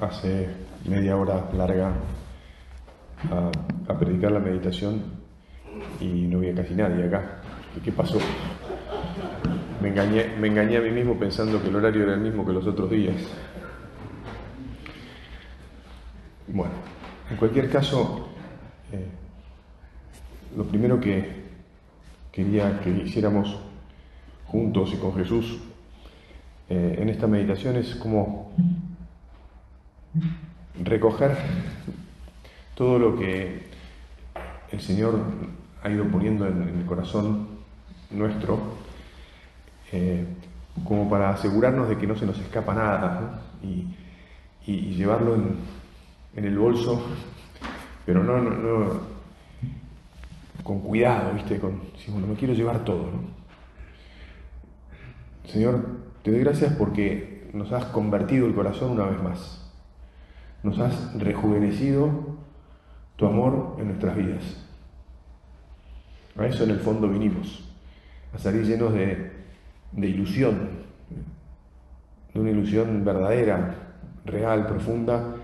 hace media hora larga a, predicar la meditación y no había casi nadie acá. ¿Qué pasó? Me engañé, me engañé a mí mismo pensando que el horario era el mismo que los otros días. Bueno, en cualquier caso, eh, lo primero que quería que hiciéramos juntos y con Jesús eh, en esta meditación es como recoger todo lo que el Señor ha ido poniendo en, el corazón nuestro, eh, como para asegurarnos de que no se nos escapa nada y, llevarlo en, el bolso, pero no, no, con cuidado, ¿viste? Con, me quiero llevar todo. Señor, te doy gracias porque nos has convertido el corazón una vez más nos has rejuvenecido tu amor en nuestras vidas. A eso en el fondo vinimos, a salir llenos de, ilusión, de una ilusión verdadera, real, profunda,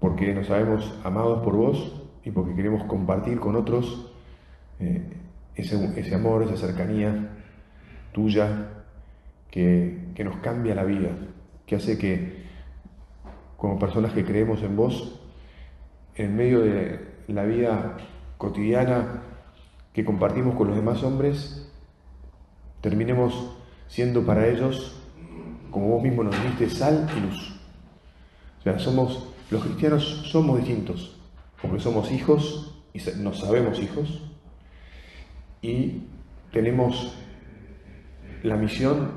porque nos sabemos amados por vos y porque queremos compartir con otros eh, ese, amor, esa cercanía tuya que, que nos cambia la vida, que hace que como personas que creemos en vos, en medio de la vida cotidiana que compartimos con los demás hombres, terminemos siendo para ellos, como vos mismo nos diste, sal y luz. O sea, somos, los cristianos somos distintos, porque somos hijos y nos sabemos hijos, y tenemos la misión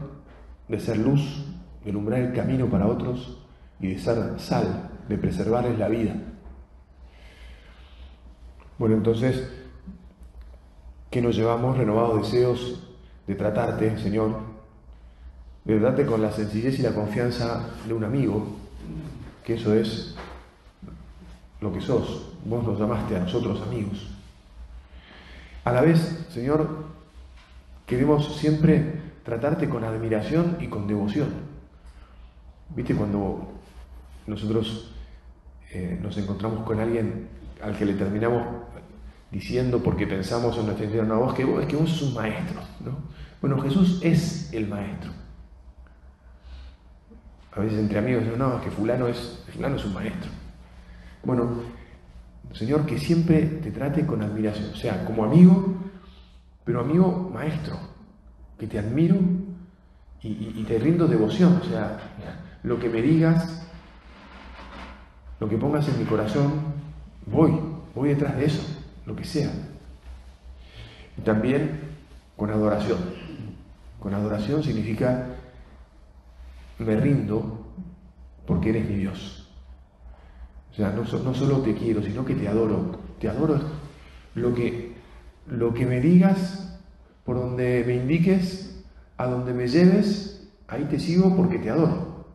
de ser luz, de alumbrar el camino para otros, y de ser sal, de preservarles la vida. Bueno, entonces, ¿qué nos llevamos? Renovados deseos de tratarte, Señor, de tratarte con la sencillez y la confianza de un amigo, que eso es lo que sos. Vos nos llamaste a nosotros amigos. A la vez, Señor, queremos siempre tratarte con admiración y con devoción. ¿Viste cuando nosotros eh, nos encontramos con alguien al que le terminamos diciendo porque pensamos en nuestra interior, no, vos que vos, es que vos sos un maestro, ¿no? Bueno, Jesús es el maestro. A veces entre amigos no, que fulano es, fulano es un maestro. Bueno, Señor, que siempre te trate con admiración, o sea, como amigo, pero amigo maestro, que te admiro y, y te rindo devoción, o sea, lo que me digas, lo que pongas en mi corazón, voy, voy detrás de eso, lo que sea. Y también con adoración. Con adoración significa me rindo porque eres mi Dios. O sea, no, solo te quiero, sino que te adoro. Te adoro lo que, lo que me digas, por donde me indiques, a donde me lleves, ahí te sigo porque te adoro.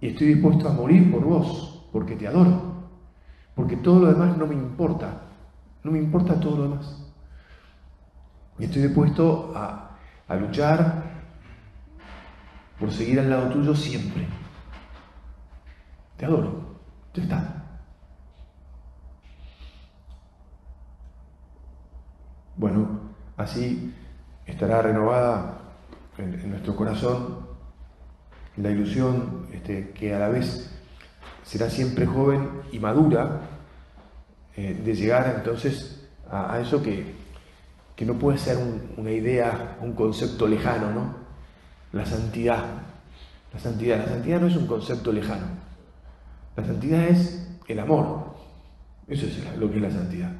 Y estoy dispuesto a morir por vos porque te adoro, porque todo lo demás no me importa, no me importa todo lo demás. Y estoy dispuesto a, luchar por seguir al lado tuyo siempre. Te adoro, ya está. Bueno, así estará renovada en, nuestro corazón la ilusión este, que a la vez será siempre joven y madura eh, de llegar entonces a, eso que, no puede ser una idea, un concepto lejano, ¿no? La santidad. La santidad. La santidad no es un concepto lejano. La santidad es el amor. Eso es lo que es la santidad.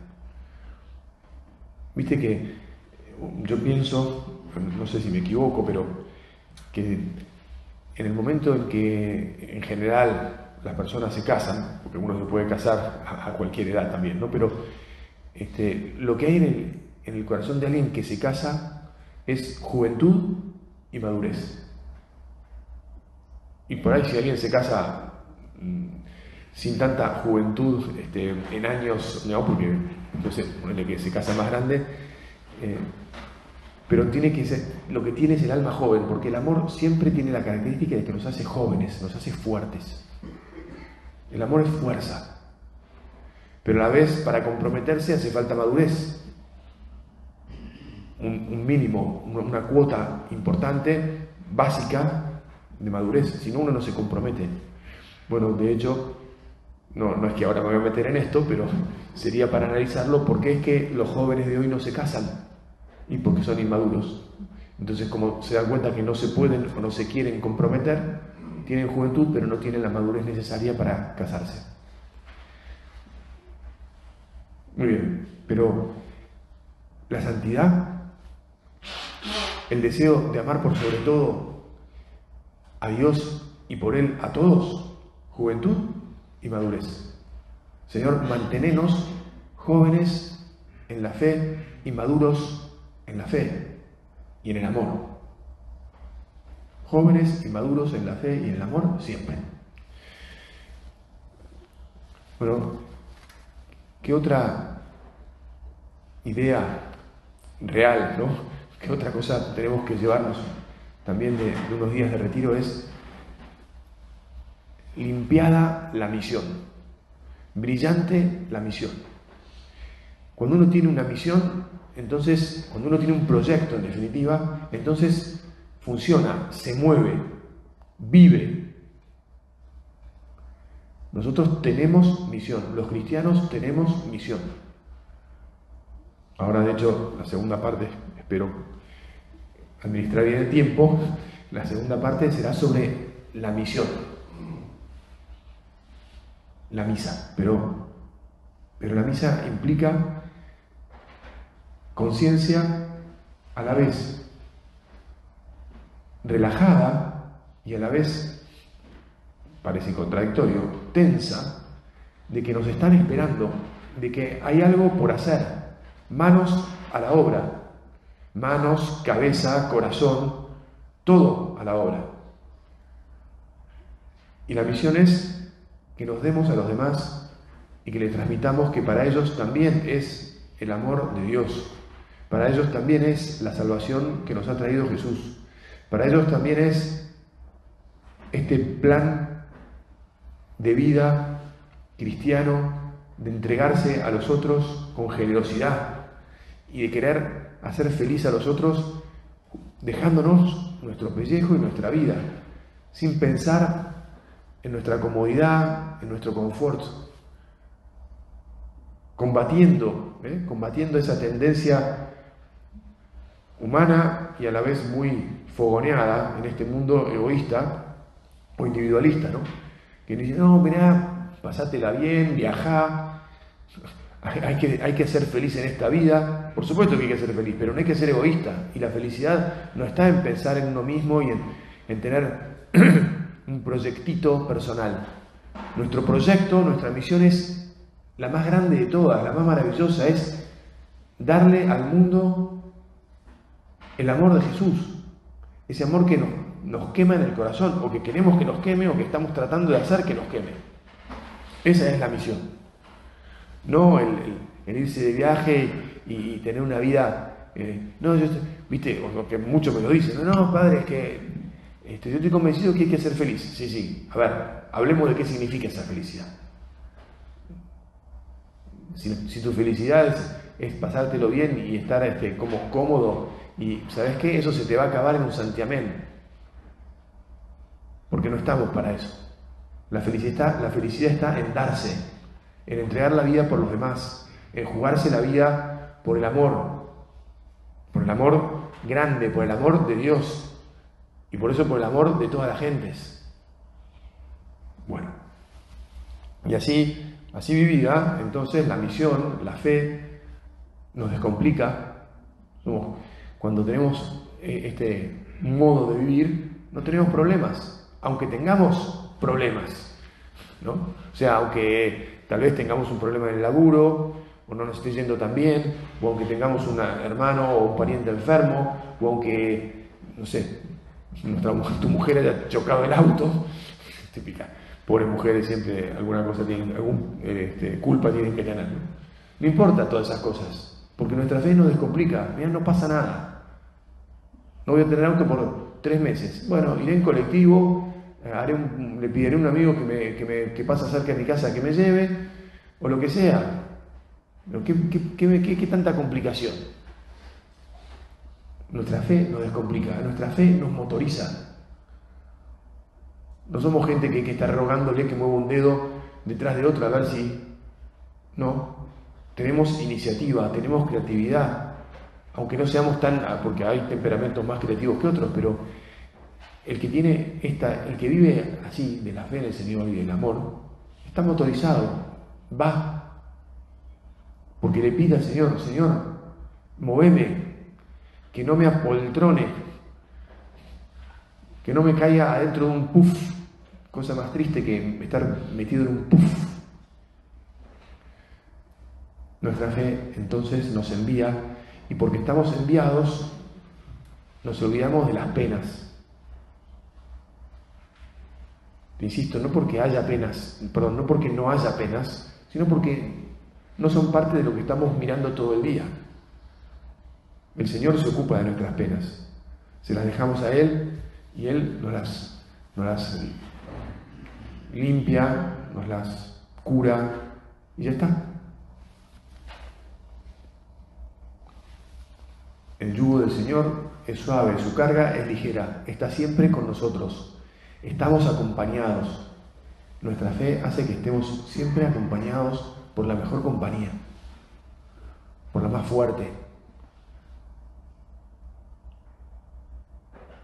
Viste que yo pienso, no sé si me equivoco, pero que en el momento en que en general las personas se casan, porque uno se puede casar a, cualquier edad también, ¿no? Pero este, lo que hay en el, el corazón de alguien que se casa es juventud y madurez. Y por ahí si alguien se casa mm, sin tanta juventud este, en años, no, porque no sé, que se casa más grande, eh, pero tiene que ser, lo que tiene es el alma joven, porque el amor siempre tiene la característica de que nos hace jóvenes, nos hace fuertes. El amor es fuerza, pero a la vez para comprometerse hace falta madurez, un, mínimo, una cuota importante, básica de madurez, si no uno no se compromete. Bueno, de hecho, no, no es que ahora me voy a meter en esto, pero sería para analizarlo por qué es que los jóvenes de hoy no se casan y porque son inmaduros. Entonces, como se dan cuenta que no se pueden o no se quieren comprometer, tienen juventud, pero no tienen la madurez necesaria para casarse. Muy bien, pero la santidad, el deseo de amar por sobre todo a Dios y por Él a todos, juventud y madurez. Señor, mantenenos jóvenes en la fe y maduros en la fe y en el amor. Jóvenes y maduros en la fe y en el amor siempre. Bueno, ¿qué otra idea real, ¿no? ¿Qué otra cosa tenemos que llevarnos también de, de unos días de retiro es limpiada la misión, brillante la misión. Cuando uno tiene una misión, entonces, cuando uno tiene un proyecto en definitiva, entonces funciona, se mueve, vive. Nosotros tenemos misión, los cristianos tenemos misión. Ahora, de hecho, la segunda parte, espero administrar bien el tiempo, la segunda parte será sobre la misión, la misa, pero, pero la misa implica conciencia a la vez relajada y a la vez, parece contradictorio, tensa, de que nos están esperando, de que hay algo por hacer, manos a la obra, manos, cabeza, corazón, todo a la obra. Y la misión es que nos demos a los demás y que le transmitamos que para ellos también es el amor de Dios, para ellos también es la salvación que nos ha traído Jesús. Para ellos también es este plan de vida cristiano, de entregarse a los otros con generosidad y de querer hacer feliz a los otros dejándonos nuestro pellejo y nuestra vida, sin pensar en nuestra comodidad, en nuestro confort, combatiendo, ¿eh? combatiendo esa tendencia humana y a la vez muy fogoneada en este mundo egoísta o individualista, ¿no? Que dice, no, mirá, pasátela bien, viajá, hay que, hay que ser feliz en esta vida. Por supuesto que hay que ser feliz, pero no hay que ser egoísta. Y la felicidad no está en pensar en uno mismo y en, en tener un proyectito personal. Nuestro proyecto, nuestra misión es la más grande de todas, la más maravillosa, es darle al mundo el amor de Jesús, ese amor que nos, nos, quema en el corazón, o que queremos que nos queme, o que estamos tratando de hacer que nos queme. Esa es la misión. No el, irse de viaje y, tener una vida. Eh, no, yo, viste, o que muchos me lo dicen, no, no, padre, es que este, yo estoy convencido que hay que ser feliz. Sí, sí, a ver, hablemos de qué significa esa felicidad. Si, tu felicidad es, pasártelo bien y estar este, como cómodo y ¿sabes qué? Eso se te va a acabar en un santiamén. Porque no estamos para eso. La felicidad, la felicidad está en darse, en entregar la vida por los demás, en jugarse la vida por el amor, por el amor grande, por el amor de Dios y por eso por el amor de todas las gentes. Bueno, y así, así vivida, entonces la misión, la fe, nos descomplica. Somos cuando tenemos eh, este modo de vivir, no tenemos problemas. aunque tengamos problemas, ¿no? O sea, aunque tal vez tengamos un problema en el laburo, o no nos esté yendo tan bien, o aunque tengamos un hermano o un pariente enfermo, o aunque, no sé, tu mujer haya chocado el auto, típica, pobres mujeres siempre alguna cosa tienen, algún este, culpa tienen que tener. ¿no? importa todas esas cosas, porque nuestra fe nos descomplica, mira, no pasa nada. No voy a tener auto por tres meses. Bueno, iré en colectivo, haré le pediré a un amigo que, me, que, me, que pasa cerca de mi casa que me lleve, o lo que sea. Pero ¿qué, tanta complicación? Nuestra fe nos descomplica, nuestra fe nos motoriza. No somos gente que, que está rogándole que mueva un dedo detrás de otro a ver si... No, tenemos iniciativa, tenemos creatividad, aunque no seamos tan, ah, porque hay temperamentos más creativos que otros, pero el que tiene esta, el que vive así, de la fe en el Señor y del amor, está motorizado, va porque le pida al Señor, Señor, moveme, que no me apoltrone, que no me caiga adentro de un puff, cosa más triste que estar metido en un puff. Nuestra fe entonces nos envía y porque estamos enviados nos olvidamos de las penas. Te insisto, no porque haya penas, perdón, no porque no haya penas, sino porque no son parte de lo que estamos mirando todo el día. El Señor se ocupa de nuestras penas. Se las dejamos a Él y Él nos las, nos las limpia, nos las cura y ya está. El yugo del Señor es suave, su carga es ligera, está siempre con nosotros. Estamos acompañados. Nuestra fe hace que estemos siempre acompañados por la mejor compañía, por la más fuerte.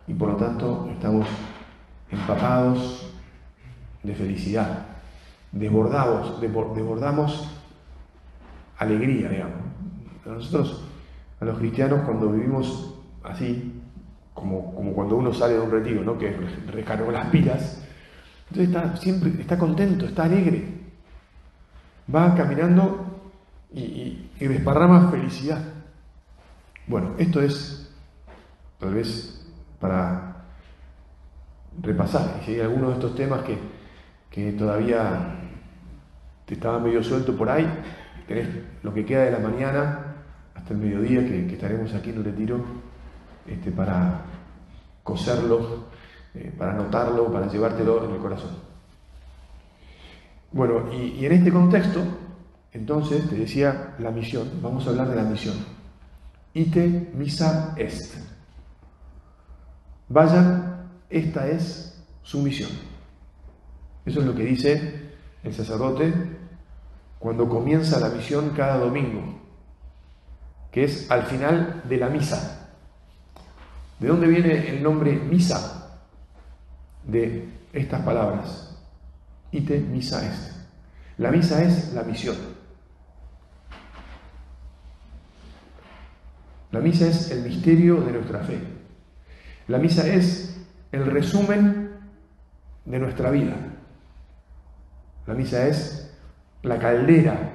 Y por lo tanto estamos empapados de felicidad, desbordados, desbordamos alegría, digamos. Nosotros, a los cristianos, cuando vivimos así, como, como cuando uno sale de un retiro, ¿no? que recargó las pilas, entonces está siempre, está contento, está alegre va caminando y, desparrama felicidad. Bueno, esto es tal vez para repasar. Si hay alguno de estos temas que, que todavía te estaba medio suelto por ahí, tenés lo que queda de la mañana el mediodía que, estaremos aquí en el retiro este, para coserlo, eh, para anotarlo, para llevártelo en el corazón. Bueno, y, en este contexto, entonces, te decía la misión, vamos a hablar de la misión. Ite misa est. Vayan, esta es su misión. Eso es lo que dice el sacerdote cuando comienza la misión cada domingo, que es al final de la misa. ¿De dónde viene el nombre misa? De estas palabras ite misa est. La misa es la misión. La misa es el misterio de nuestra fe. La misa es el resumen de nuestra vida. La misa es la caldera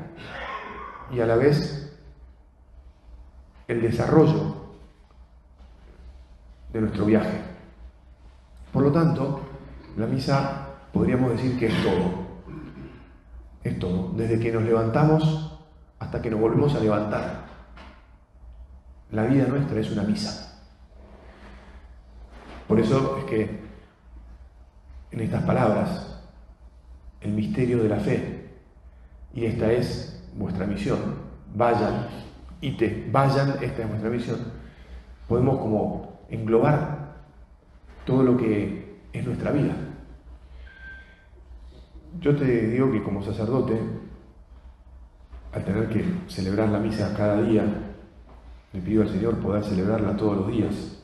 y a la vez el desarrollo de nuestro viaje. Por lo tanto, la misa podríamos decir que es todo. Es todo, desde que nos levantamos hasta que nos volvemos a levantar. La vida nuestra es una misa. Por eso es que en estas palabras, el misterio de la fe, y esta es vuestra misión, vayan, y te vayan, esta es vuestra misión, podemos como englobar todo lo que es nuestra vida. Yo te digo que como sacerdote, al tener que celebrar la misa cada día, le pido al Señor poder celebrarla todos los días.